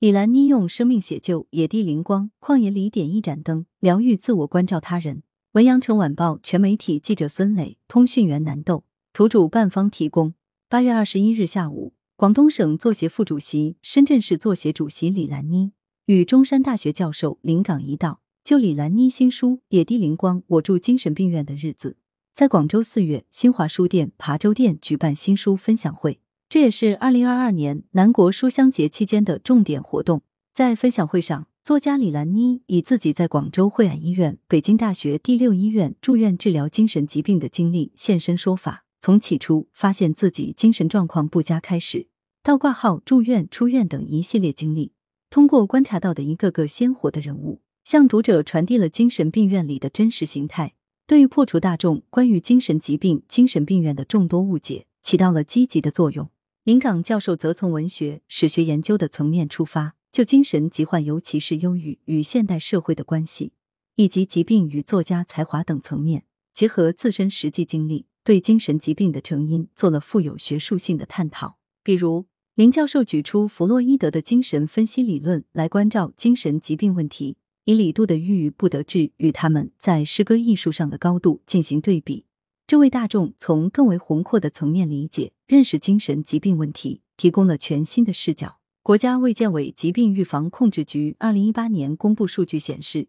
李兰妮用生命写就野地灵光，旷野里点一盏灯，疗愈自我，关照他人。文阳城晚报全媒体记者孙磊，通讯员南豆，图主办方提供。八月二十一日下午，广东省作协副主席、深圳市作协主席李兰妮与中山大学教授临港一道，就李兰妮新书《野地灵光：我住精神病院的日子》，在广州四月新华书店琶洲店举办新书分享会。这也是二零二二年南国书香节期间的重点活动。在分享会上，作家李兰妮以自己在广州惠安医院、北京大学第六医院住院治疗精神疾病的经历现身说法。从起初发现自己精神状况不佳开始，到挂号、住院、出院等一系列经历，通过观察到的一个个鲜活的人物，向读者传递了精神病院里的真实形态，对于破除大众关于精神疾病、精神病院的众多误解，起到了积极的作用。林港教授则从文学、史学研究的层面出发，就精神疾患，尤其是忧郁与现代社会的关系，以及疾病与作家才华等层面，结合自身实际经历，对精神疾病的成因做了富有学术性的探讨。比如，林教授举出弗洛伊德的精神分析理论来关照精神疾病问题，以李杜的郁郁不得志与他们在诗歌艺术上的高度进行对比。这为大众从更为宏阔的层面理解、认识精神疾病问题提供了全新的视角。国家卫健委疾病预防控制局二零一八年公布数据显示，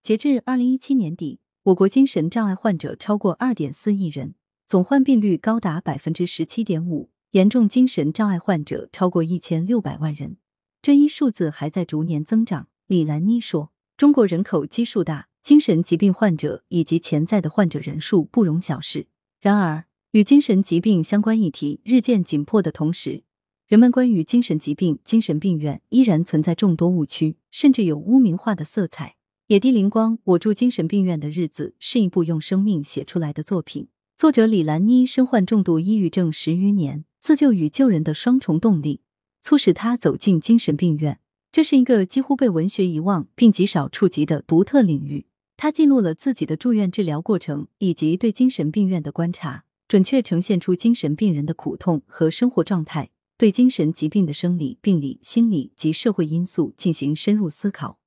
截至二零一七年底，我国精神障碍患者超过二点四亿人，总患病率高达百分之十七点五，严重精神障碍患者超过一千六百万人。这一数字还在逐年增长。李兰妮说：“中国人口基数大。”精神疾病患者以及潜在的患者人数不容小视。然而，与精神疾病相关议题日渐紧迫的同时，人们关于精神疾病、精神病院依然存在众多误区，甚至有污名化的色彩。野地灵光，我住精神病院的日子是一部用生命写出来的作品。作者李兰妮身患重度抑郁症十余年，自救与救人的双重动力，促使她走进精神病院。这是一个几乎被文学遗忘并极少触及的独特领域。他记录了自己的住院治疗过程，以及对精神病院的观察，准确呈现出精神病人的苦痛和生活状态，对精神疾病的生理、病理、心理及社会因素进行深入思考，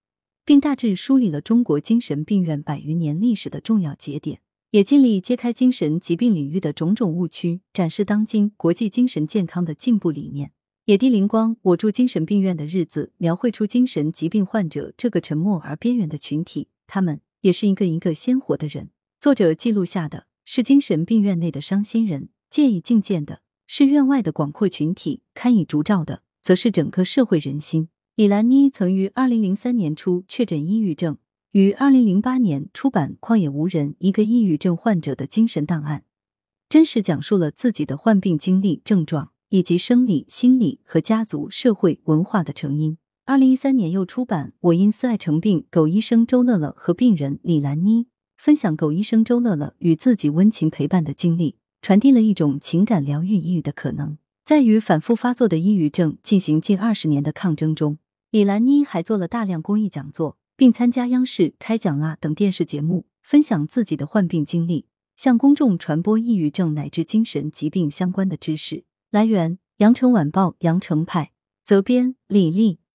并大致梳理了中国精神病院百余年历史的重要节点，也尽力揭开精神疾病领域的种种误区，展示当今国际精神健康的进步理念。野地灵光，我住精神病院的日子，描绘出精神疾病患者这个沉默而边缘的群体，他们。也是一个一个鲜活的人。作者记录下的是精神病院内的伤心人，借以觐见的是院外的广阔群体，堪以烛照的则是整个社会人心。李兰妮曾于二零零三年初确诊抑郁症，于二零零八年出版《旷野无人：一个抑郁症患者的精神档案》，真实讲述了自己的患病经历、症状以及生理、心理和家族、社会、文化的成因。二零一三年又出版《我因思爱成病》，狗医生周乐乐和病人李兰妮分享狗医生周乐乐与自己温情陪伴的经历，传递了一种情感疗愈抑郁的可能。在与反复发作的抑郁症进行近二十年的抗争中，李兰妮还做了大量公益讲座，并参加央视开讲啦等电视节目，分享自己的患病经历，向公众传播抑郁症乃至精神疾病相关的知识。来源：羊城晚报羊城派，责编：李丽。